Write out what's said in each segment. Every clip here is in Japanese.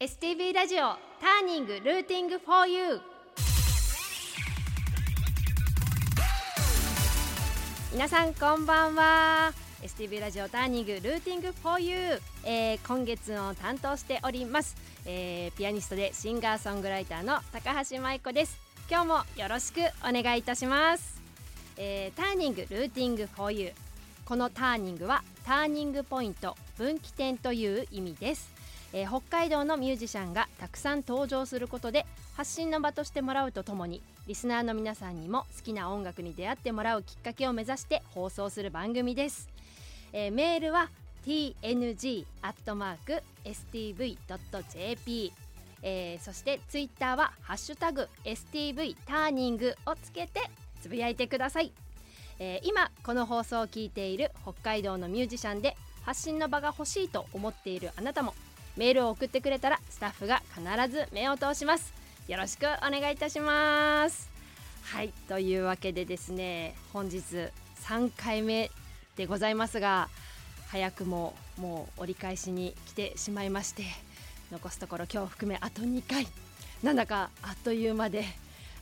STV ラジオターニングルーティング for you 皆さんこんばんは。STV ラジオターニングルーティング for you、えー、今月を担当しております、えー、ピアニストでシンガーソングライターの高橋舞子です。今日もよろしくお願いいたします、えー、ターニングルーティング for you このターニングはターニングポイント分岐点という意味です。えー、北海道のミュージシャンがたくさん登場することで発信の場としてもらうとともにリスナーの皆さんにも好きな音楽に出会ってもらうきっかけを目指して放送する番組です、えー、メールは tng.stv.jp えー、そしてツイッターは「ハッシュタグ #stv ターニング」をつけてつぶやいてください、えー、今この放送を聞いている北海道のミュージシャンで発信の場が欲しいと思っているあなたもメールを送ってくれたらスタッフが必ず目を通します。よろしくお願いいたします。はいというわけでですね本日3回目でございますが早くももう折り返しに来てしまいまして残すところ今日含めあと2回。なんだかあっという間で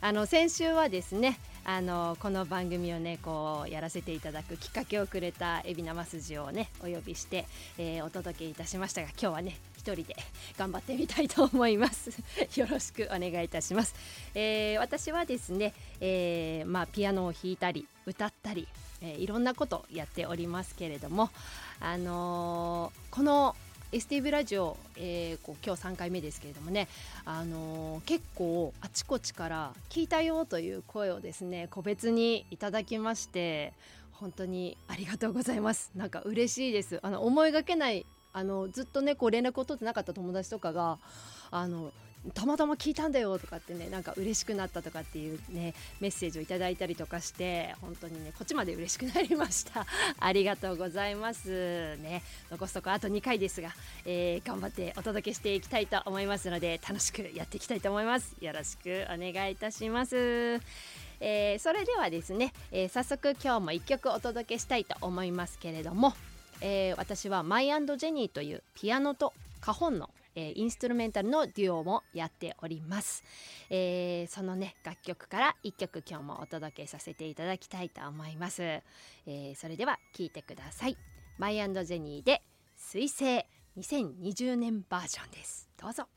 あの先週はですねあのこの番組をねこうやらせていただくきっかけをくれた海老名筋をねお呼びして、えー、お届けいたしましたが今日はね一人で頑張ってみたいと思います。よろしくお願いいたします、えー、私はですね、えー、まあ、ピアノを弾いたり歌ったり、えいろんなことやっておりますけれどもあのこの STV ラジオ、えー、こう今日3回目ですけれどもね、あのー、結構あちこちから聞いたよという声をですね個別にいただきまして本当にありがとうございます。なんか嬉しいです。あの思いがけないあのずっとねこう連絡を取ってなかった友達とかがあのたまたま聞いたんだよとかってねなんか嬉しくなったとかっていうねメッセージをいただいたりとかして本当にねこっちまで嬉しくなりました。ありがとうございますね。残すとこあと2回ですが、えー、頑張ってお届けしていきたいと思いますので楽しくやっていきたいと思います。よろしくお願いいたします。えー、それではですね、えー、早速今日も1曲お届けしたいと思いますけれども、えー、私はマイジェニーというピアノとカホンのえー、インストゥルメンタルのデュオもやっております、えー、そのね楽曲から1曲今日もお届けさせていただきたいと思います、えー、それでは聴いてください。マイジェニーで水星2020年バージョンです。どうぞ。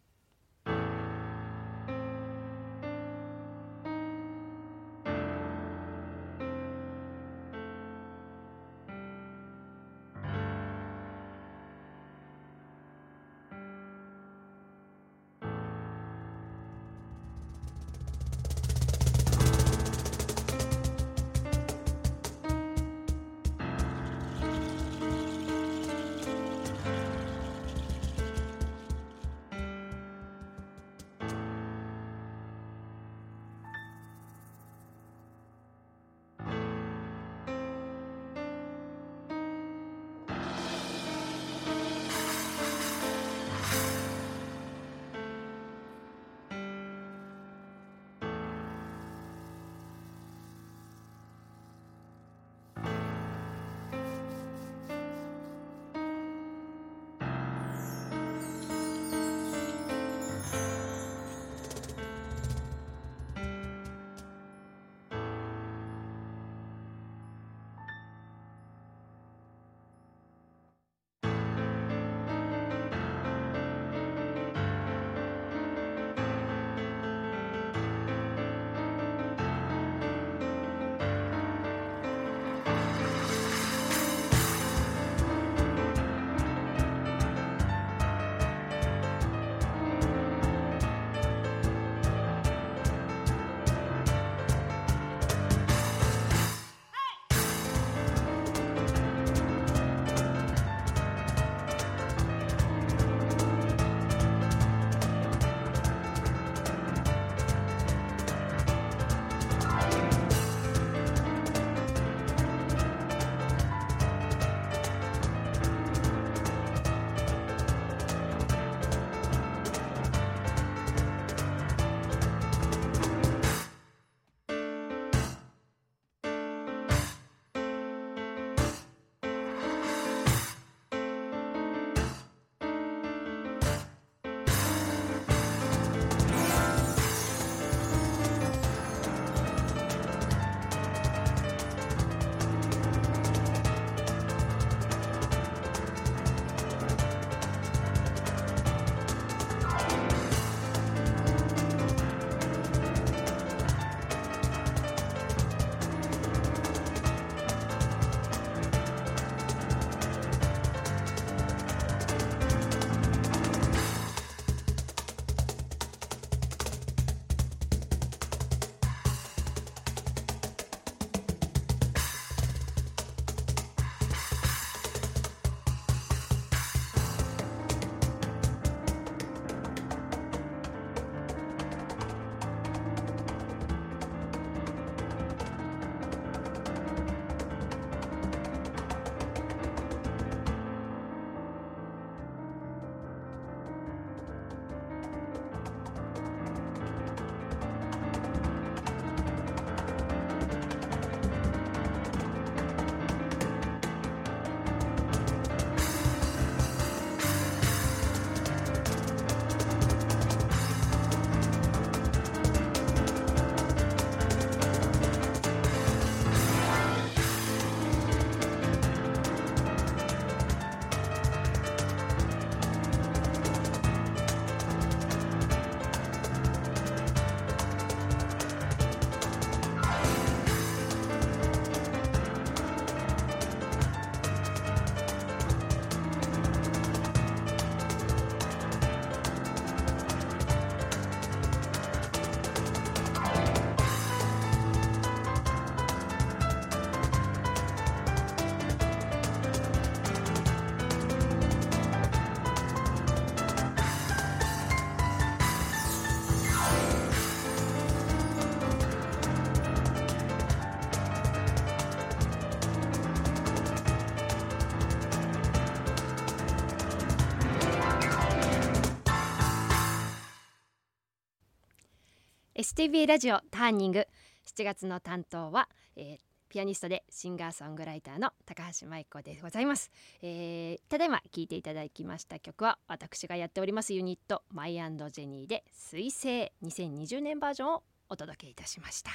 STV ラジオターニング。7月の担当は、えー、ピアニストでシンガーソングライターの高橋舞子でございます、えー、ただいま聴いていただきました曲は私がやっておりますユニットマイジェニーで水星2020年バージョンをお届けいたしました。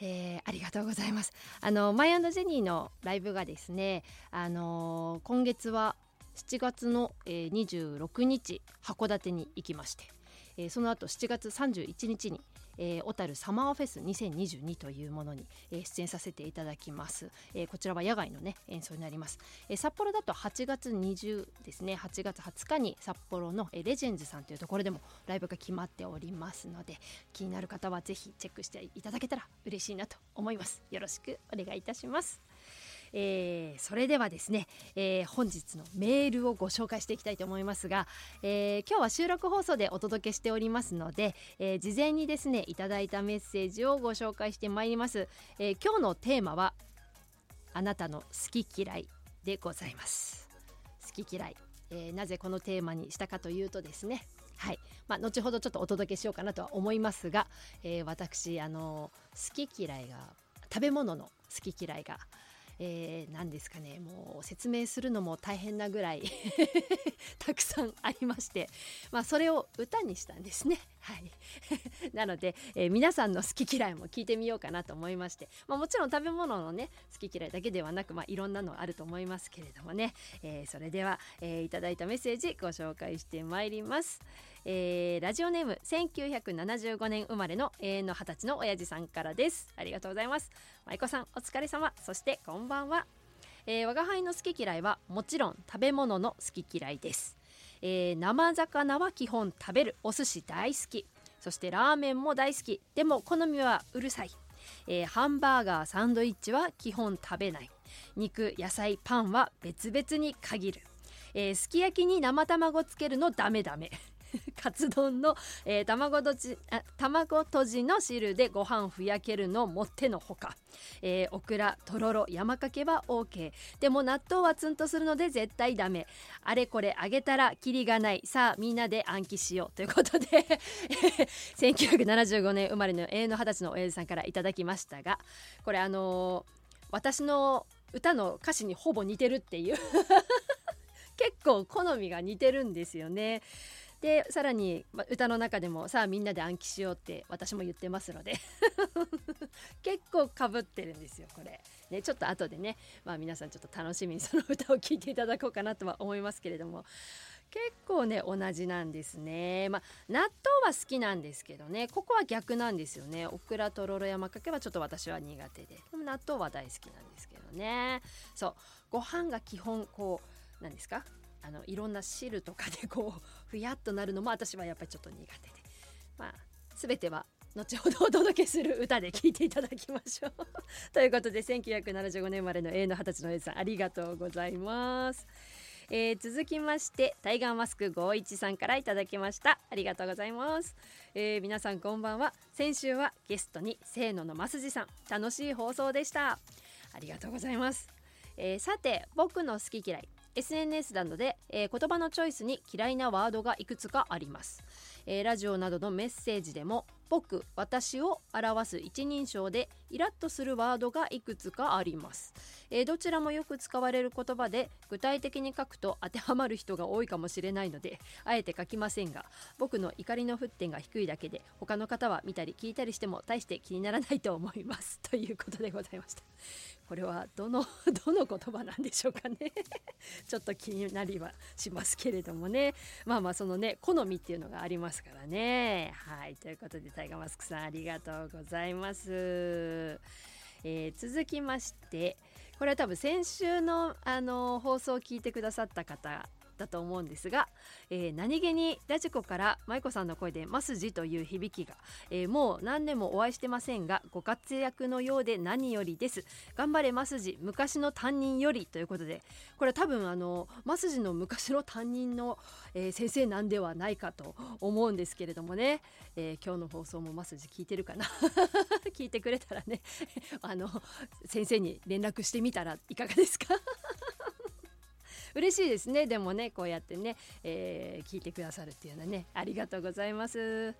えー、ありがとうございます。あのマイジェニーのライブがですねあのー、今月は7月の、えー、26日函館に行きまして、えー、その後7月31日にえー、小樽サマーフェス2022というものに、えー、出演させていただきます、えー、こちらは野外のね演奏になります、えー、札幌だと8月20ですね。8月20日に札幌の、えー、レジェンズさんというところでもライブが決まっておりますので気になる方はぜひチェックしていただけたら嬉しいなと思います。よろしくお願いいたします。えー、それではですね、えー、本日のメールをご紹介していきたいと思いますが、えー、今日は収録放送でお届けしておりますので、え事前にですねいただいたメッセージをご紹介してまいります、え今日のテーマはあなたの好き嫌いでございます。好き嫌い、えなぜこのテーマにしたかというとですねはい。まあ、後ほどちょっとお届けしようかなとは思いますが、え私あの好き嫌いが食べ物の好き嫌いがえー、何ですかねもう説明するのも大変なぐらい たくさんありまして、まあ、それを歌にしたんですね。はい、なので、えー、皆さんの好き嫌いも聞いてみようかなと思いまして、まあ、もちろん食べ物のね好き嫌いだけではなく、まあ、いろんなのあると思いますけれどもね、えー、それでは、えー、いただいたメッセージご紹介してまいります。えー、ラジオネーム1975年生まれの永遠の二十歳の親父さんからです。ありがとうございます。舞子さんお疲れ様。そしてこんばんは、えー、我が輩の好き嫌いはもちろん食べ物の好き嫌いです、えー、生魚は基本食べるお寿司大好き。そしてラーメンも大好き。でも好みはうるさい、えー、ハンバーガーサンドイッチは基本食べない。肉野菜パンは別々に限る、えー、すき焼きに生卵つけるのダメダメ。カツ丼の、えー、卵とじあ卵とじの汁でご飯ふやけるのもってのほか、えー、オクラとろろ山かけは OK でも納豆はツンとするので絶対ダメ。あれこれあげたらキリがない。さあみんなで暗記しよう。ということで 1975年生まれの永遠の二十歳の親父さんからいただきましたがこれあのー、私の歌の歌詞にほぼ似てるっていう。結構好みが似てるんですよね。でさらに、ま、歌の中でもさあみんなで暗記しようって私も言ってますので。結構かぶってるんですよこれ、ね、ちょっと後でね、まあ、皆さんちょっと楽しみにその歌を聴いていただこうかなとは思いますけれども。結構ね同じなんですね。まあ納豆は好きなんですけどねここは逆なんですよね。オクラとろろ山かけはちょっと私は苦手で。でも納豆は大好きなんですけどね。そうご飯が基本こう何ですか？あのいろんな汁とかでこうふやっとなるのも私はやっぱりちょっと苦手で。まあ全ては後ほどお届けする歌で聴いていただきましょう。ということで1975年生まれの A の二十歳の A さんありがとうございます。えー、続きましてタイガーマスク51さんからいただきました。ありがとうございます、えー、皆さんこんばんは。先週はゲストにせーののますじさん。楽しい放送でした。ありがとうございます、えー、さて僕の好き嫌い。SNS などで、えー、言葉のチョイスに嫌いなワードがいくつかあります、えー、ラジオなどのメッセージでも僕私を表す一人称でイラッとするワードがいくつかあります、えー、どちらもよく使われる言葉で具体的に書くと当てはまる人が多いかもしれないのであえて書きませんが僕の怒りの沸点が低いだけで他の方は見たり聞いたりしても大して気にならないと思います。ということでございました。これはどの どの言葉なんでしょうかね。ちょっと気になりはしますけれどもね。まあまあそのね好みっていうのがありますからね。はい。ということでタイガーマスクさんありがとうございます、えー、続きましてこれは多分先週のあの放送を聞いてくださった方だと思うんですが、えー、何気にラジコから舞子さんの声で「マスジ」という響きが、えー、もう何年もお会いしてませんがご活躍のようで何よりです。頑張れマスジ昔の担任よりということでこれ多分あのマスジの昔の担任の、えー、先生なんではないかと思うんですけれどもね、え今日の放送もマスジ聞いてるかな？聞いてくれたらね あの先生に連絡してみたらいかがですか？嬉しいですね。でもねこうやってね、えー、聞いてくださるっていうのはねありがとうございます。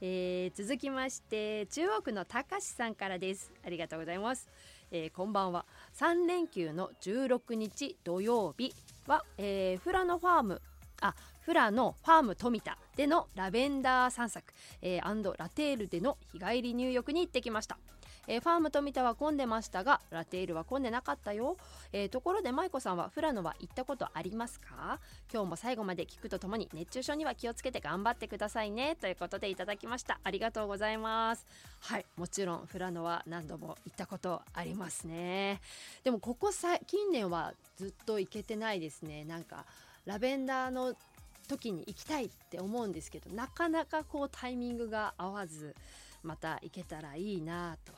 えー、続きまして中央区のたかしさんからです。ありがとうございます、えー、こんばんは。3連休の16日土曜日は、えー、フラノファームあフラのファーム富田でのラベンダー散策、えー、ラテールでの日帰り入浴に行ってきました。えー、ファーム富田は混んでましたがラテールは混んでなかったよ、えー、ところで舞子さんは富良野は行ったことありますか？今日も最後まで聞くとともに熱中症には気をつけて頑張ってくださいね。ということでいただきました。ありがとうございます。はいもちろん富良野は何度も行ったことありますね。でもここさ近年はずっと行けてないですね。なんかラベンダーの時に行きたいって思うんですけどなかなかこうタイミングが合わずまた行けたらいいなと。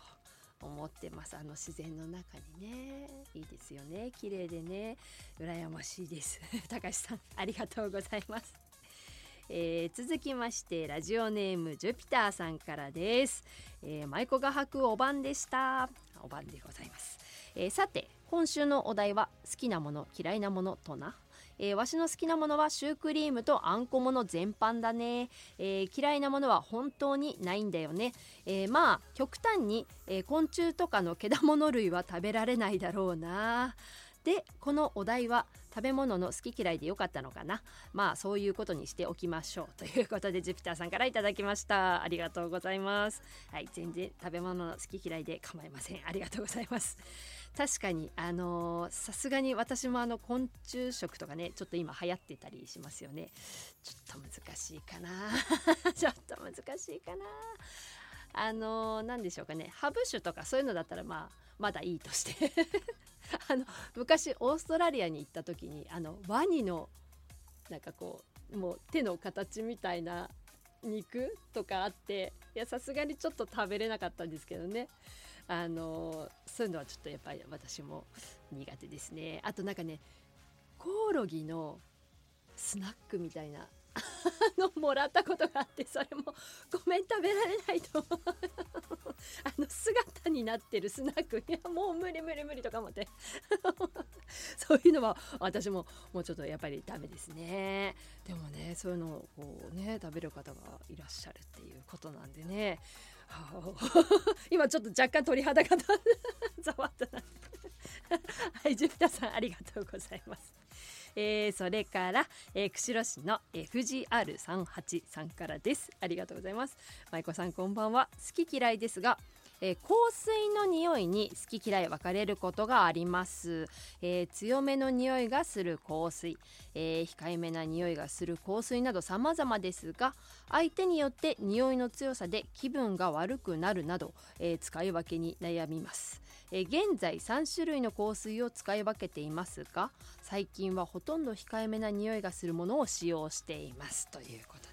思ってます。あの自然の中にね。いいですよね。綺麗でね。羨ましいです。高橋さんありがとうございます。えー、続きましてラジオネームジュピターさんからです、えー、舞妓が履くおばんでした。おばんでございます、えー、さて今週のお題は好きなもの嫌いなものとな？えー、わしの好きなものはシュークリームとあんこもの全般だね、えー、嫌いなものは本当にないんだよね、えー、まあ極端に、え昆虫とかの獣類は食べられないだろうな。でこのお題は食べ物の好き嫌いでよかったのかな。まあそういうことにしておきましょうということでジュピターさんからいただきました。ありがとうございます。はい全然食べ物の好き嫌いで構いません。ありがとうございます。確かにあのさすがに私もあの昆虫食とかねちょっと今流行ってたりしますよね。ちょっと難しいかな。ちょっと難しいかな。あの何でしょうかね。ハブ酒とかそういうのだったらまあまだいいとして。あの昔オーストラリアに行った時にあのワニのなんかこうもう手の形みたいな肉とかあっていやさすがにちょっと食べれなかったんですけどね。あのそういうのはちょっとやっぱり私も苦手ですね。あとなんかねコオロギのスナックみたいな のもらったことがあってそれもごめん食べられないと あの姿になってるスナック。いやもう無理無理無理とか思って。そういうのは私ももうちょっとやっぱりダメですね。でもねそういうのをこうね食べる方がいらっしゃるっていうことなんでね、今ちょっと若干鳥肌が ざわったなはいジュピタさんありがとうございます。えー、それから、えー、釧路市の FGR38 さんからです。ありがとうございます。舞子さんこんばんは。好き嫌いですがえー、香水の匂いに好き嫌い分かれることがあります、えー、強めの匂いがする香水、えー、控えめな匂いがする香水など様々ですが相手によって匂いの強さで気分が悪くなるなど、え使い分けに悩みます。え現在3種類の香水を使い分けていますが最近はほとんど控えめな匂いがするものを使用しています。ということ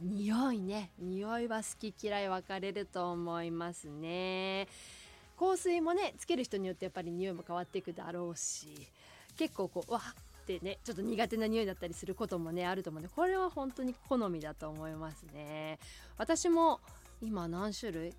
匂いね。匂いは好き嫌い分かれると思いますね。香水もねつける人によってやっぱり匂いも変わっていくだろうし結構こうわってねちょっと苦手な匂いだったりすることもねあると思うんでこれは本当に好みだと思いますね。私も今何種類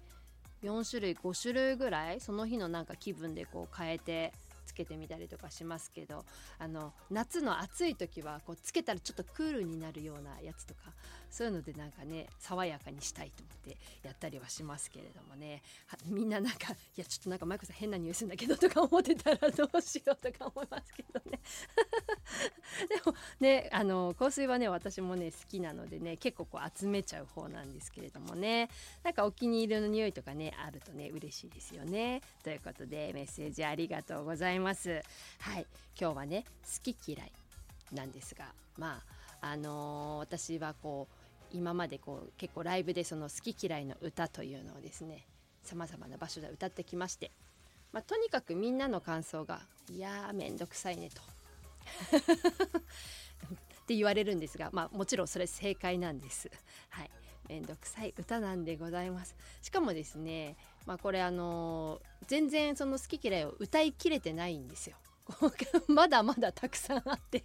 ？4種類5種類ぐらいその日のなんか気分でこう変えてつけてみたりとかしますけどあの夏の暑い時はこうつけたらちょっとクールになるようなやつとかそういうのでなんかね爽やかにしたいと思ってやったりはしますけれどもね。みんななんかいやちょっとなんかマイコさん変な匂いするんだけどとか思ってたらどうしようとか思いますけどね。でもねあの香水はね私もね好きなのでね結構こう集めちゃう方なんですけれどもね。なんかお気に入りの匂いとかねあるとね嬉しいですよね。ということでメッセージありがとうございます。はい。今日はね好き嫌いなんですがまああのー、私はこう今までこう結構ライブでその好き嫌いの歌というのをですねさまざまな場所で歌ってきまして、まあ、とにかくみんなの感想が「いやーめんどくさいね」と。って言われるんですが、まあ、もちろんそれ正解なんです。はい、めんどくさい歌なんでございます。しかもですね、まあ、これあのー、全然その好き嫌いを歌いきれてないんですよ。まだまだたくさんあって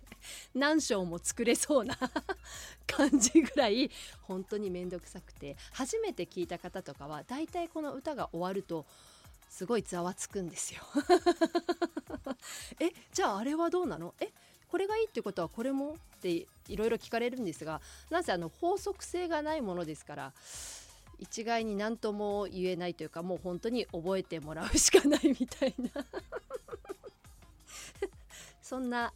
何章も作れそうな感じぐらい本当に面倒くさくて。初めて聞いた方とかはだいたいこの歌が終わるとすごいざわつくんですよ。えじゃああれはどうなの？えこれがいいってことはこれも？っていろいろ聞かれるんですがなぜあの法則性がないものですから一概に何とも言えないというかもう本当に覚えてもらうしかないみたいな。そんな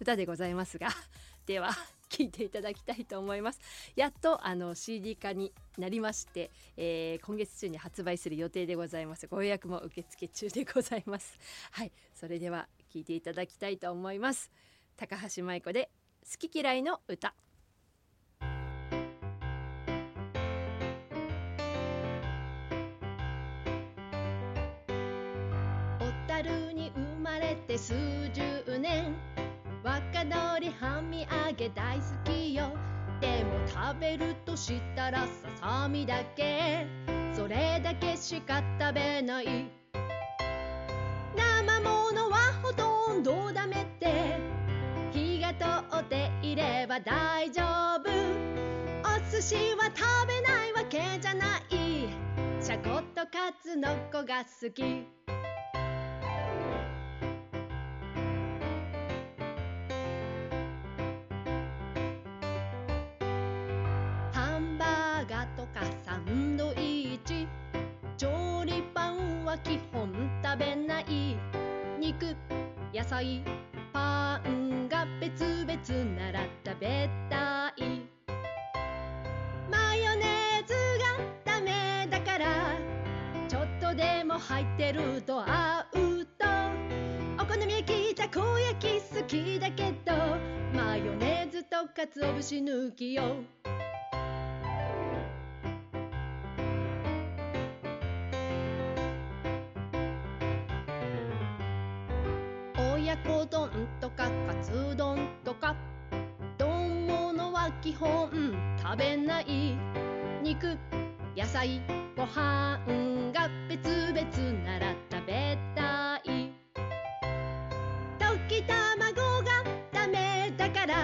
歌でございますが では 聴いていただきたいと思います。やっとあの CD 化になりまして、えー、今月中に発売する予定でございます。ご予約も受付中でございます。はいそれでは聴いていただきたいと思います。高橋舞子で好き嫌いの歌。小樽に生まれて数十年若鶏はみ揚げ大好きよ。でも食べるとしたらささみだけ。それだけしか食べない。生ものはほとんどダメって。火が通っていれば大丈夫。お寿司は食べないわけじゃない。シャコとカツの子が好き。ンドイッチ。調理パンは基本食べない。肉野菜パンが別々なら食べたい。マヨネーズがダメだから。ちょっとでも入ってると合うと。お好み焼きたこ焼き好きだけど。マヨネーズと鰹節抜きよ。親子丼とかカツ丼とか。丼物は基本食べない肉野菜ご飯が別々なら食べたい。溶き卵がダメだから。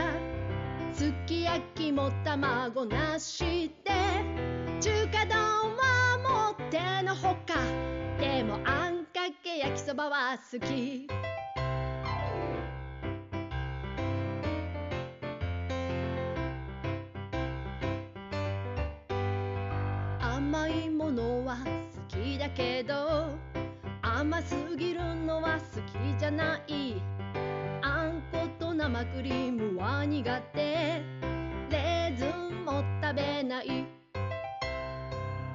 すき焼きも卵なしで。中華丼はもってのほか。でもあんかけ焼きそばは好き。のは好きだけど甘すぎるのは好きじゃない。あんこと生クリームは苦手。レーズンも食べない。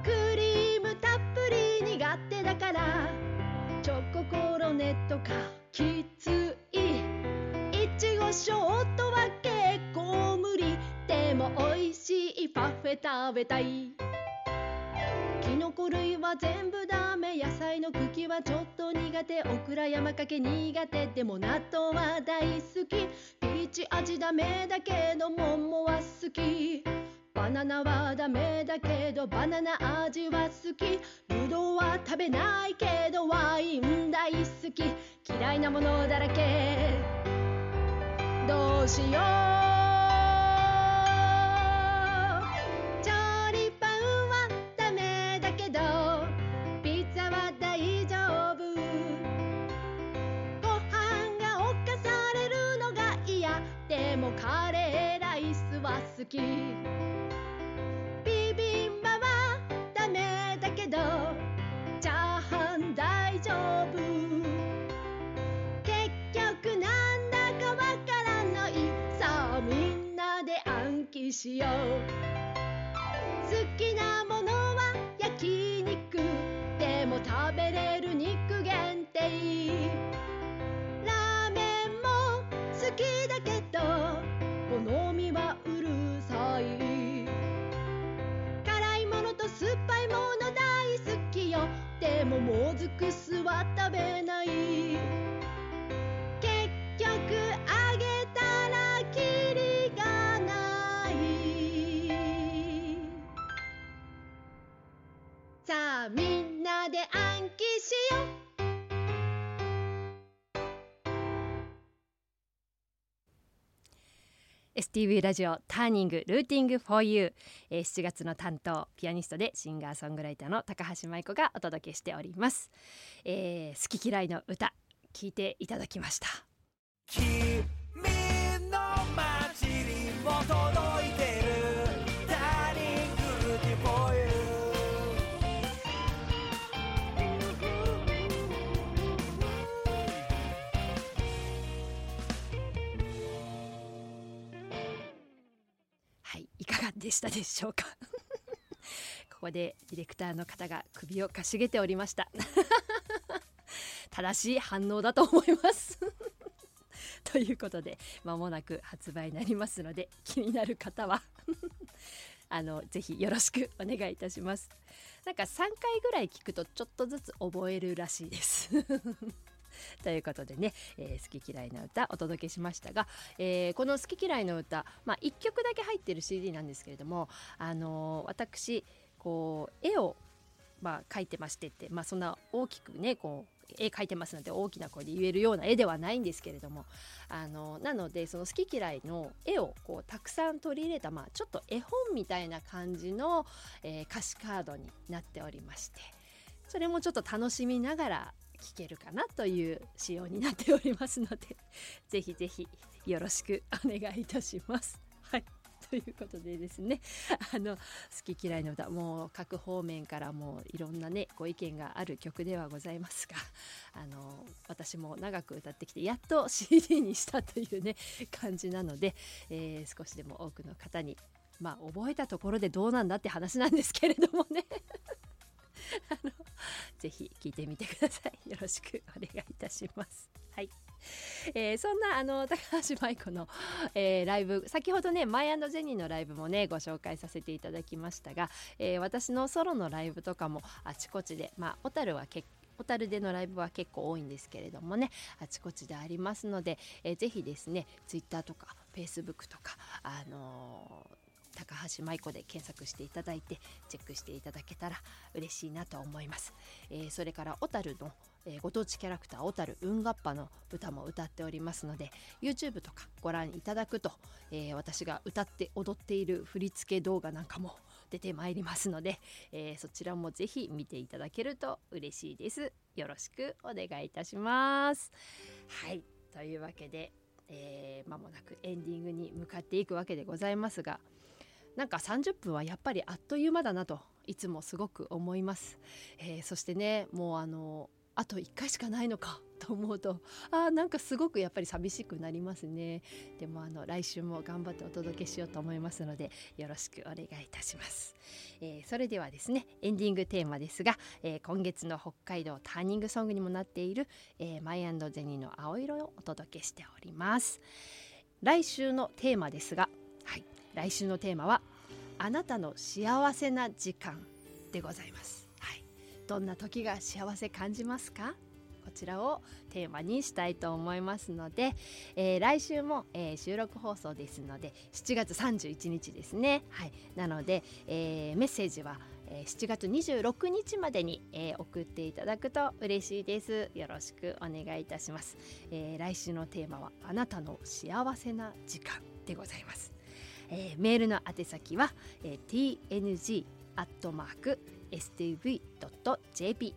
クリームたっぷり苦手だからチョココロネとかきつい。いちごショートは結構無理。でも美味しいパフェ食べたい。キノコ類は全部ダメ。野菜の茎はちょっと苦手。オクラ山かけ苦手。でも納豆は大好き。ピーチ味ダメだけど桃は好き。バナナはダメだけどバナナ味は好き。ぶどうは食べないけどワイン大好き。嫌いなものだらけ。どうしよう。好で暗記しよう。STV ラジオターニングルーティングフォーユー、えー、7月の担当ピアニストでシンガーソングライターの高橋舞子がお届けしております、えー、好き嫌いの歌聞いていただきました。君もう届いてでしたでしょうか？ここでディレクターの方が首をかしげておりました。正しい反応だと思います。ということで間もなく発売になりますので気になる方はあのぜひよろしくお願いいたします。なんか3回ぐらい聞くとちょっとずつ覚えるらしいです。ということでね、えー好き嫌いな歌お届けしましたが、えーこの好き嫌いの歌、まあ、1曲だけ入ってる CD なんですけれども、あのー私こう絵を、まあ、描いてましてって、まあ、そんな大きくねこう絵描いてますので大きな声で言えるような絵ではないんですけれどもあのなのでその好き嫌いの絵をこうたくさん取り入れた、まあ、ちょっと絵本みたいな感じの、えー歌詞カードになっておりましてそれもちょっと楽しみながら聴けるかなという仕様になっておりますのでぜひぜひよろしくお願いいたします。はいということでですねあの好き嫌いの歌もう各方面からもういろんなねご意見がある曲ではございますがあの私も長く歌ってきてやっと CD にしたというね感じなので、えー少しでも多くの方にまあ覚えたところでどうなんだって話なんですけれどもね あの ぜひ聞いてみてください。よろしくお願いいたします。はい。えーそんなあの 高橋舞子の、えーライブ先ほどねマイジェニーのライブもねご紹介させていただきましたが、えー私のソロのライブとかもあちこちでまあ小樽は結小樽でのライブは結構多いんですけれどもねあちこちでありますので、えーぜひですねツイッターとかフェイスブックとかあの高橋舞子で検索していただいてチェックしていただけたら嬉しいなと思います、えーそれから小樽の、えーご当地キャラクター小樽運河っぱの歌も歌っておりますので YouTube とかご覧いただくと、えー私が歌って踊っている振り付け動画なんかも出てまいりますので、えそちらもぜひ見ていただけると嬉しいです。よろしくお願いいたします。はいというわけでえー間もなくエンディングに向かっていくわけでございますがなんか30分はやっぱりあっという間だなといつもすごく思います、えーそしてねもうあのあと1回しかないのかと思うとあなんかすごくやっぱり寂しくなりますね。でもあの来週も頑張ってお届けしようと思いますのでよろしくお願いいたします、えーそれではですねエンディングテーマですが、えー今月の北海道ターニングソングにもなっている、えーマイゼニーの青色をお届けしております。来週のテーマですが、来週のテーマはあなたの幸せな時間でございます、はい、どんな時が幸せ感じますか？こちらをテーマにしたいと思いますので、えー来週も、えー収録放送ですので7月31日ですね、はい、なので、えーメッセージは、えー7月26日までに、えー送っていただくと嬉しいです。よろしくお願いいたします、えー来週のテーマはあなたの幸せな時間でございます、えーメールの宛先は、えー tng アットマーク stv.jp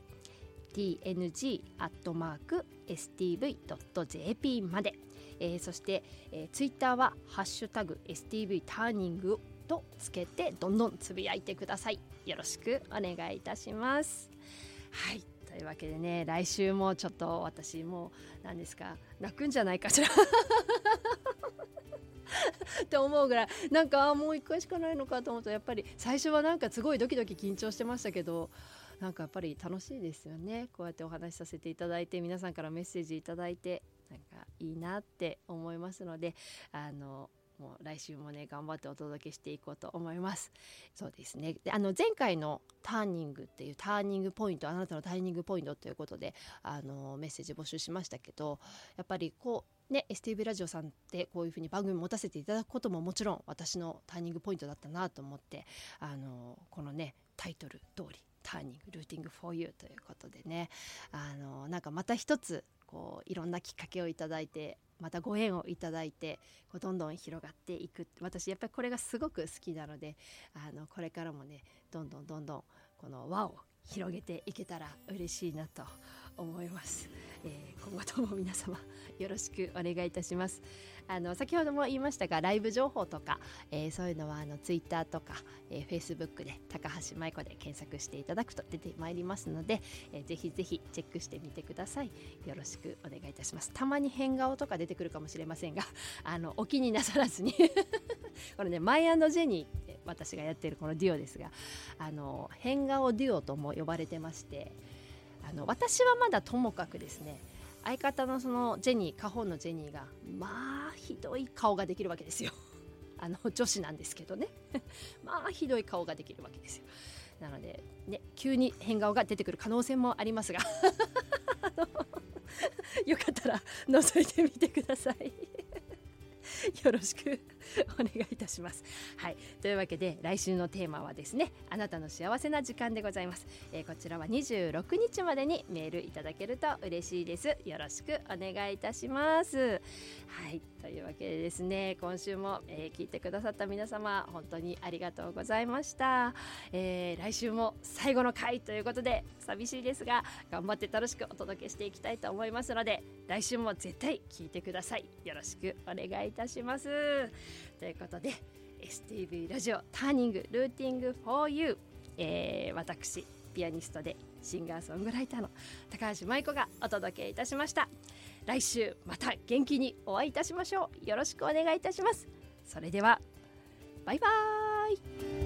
tng アットマーク stv.jp まで、えーそして、えー、ツイッターは「ハッシュタグ #stv ターニング」とつけてどんどんつぶやいてください。よろしくお願いいたします。はい。というわけでね来週もちょっと私もう何ですか泣くんじゃないかしら。って思うぐらい。なんかあもう1回しかないのかと思うとやっぱり最初はなんかすごいドキドキ緊張してましたけどなんかやっぱり楽しいですよね。こうやってお話しさせていただいて皆さんからメッセージいただいてなんかいいなって思いますのであのもう来週もね頑張ってお届けしていこうと思います。そうですね。であの前回のターニングっていうターニングポイントあなたのターニングポイントということであのメッセージ募集しましたけどやっぱりこね STV ラジオさんってこういうふうに番組持たせていただくことももちろん私のターニングポイントだったなと思ってあのこのねタイトル通りターニングルーティング for you ということでねあのなんかまた一つこういろんなきっかけをいただいてまたご縁をいただいてこうどんどん広がっていく。私やっぱりこれがすごく好きなのであのこれからもねどんどんどんどんこの輪を広げていけたら嬉しいなと思います、えー今後とも皆様 よろしくお願いいたします。あの先ほども言いましたがライブ情報とか、えーそういうのはあのツイッターとか、えー、フェイスブックで高橋舞子で検索していただくと出てまいりますので、えーぜひぜひチェックしてみてください。よろしくお願いいたします。たまに変顔とか出てくるかもしれませんが あのお気になさらずに。これねマイジェニーって私がやってるこのデュオですがあの変顔デュオとも呼ばれてましてあの私はまだともかくですね相方のそのジェニーカホンのジェニーがまあひどい顔ができるわけですよ。あの女子なんですけどね。まあひどい顔ができるわけですよ。なのでね急に変顔が出てくる可能性もありますが。よかったら覗いてみてください。よろしく。お願いいたします。はい、というわけで来週のテーマはですねあなたの幸せな時間でございます、えーこちらは26日までにメールいただけると嬉しいです。よろしくお願いいたします。はい。というわけでですね今週も、えー聞いてくださった皆様本当にありがとうございました、えー来週も最後の回ということで寂しいですが頑張って楽しくお届けしていきたいと思いますので来週も絶対聞いてください。よろしくお願いいたします。ということで STV ラジオターニングルーティング for you、えー私ピアニストでシンガーソングライターの高橋舞子がお届けいたしました。来週また元気にお会いいたしましょう。よろしくお願いいたします。それではバイバーイ。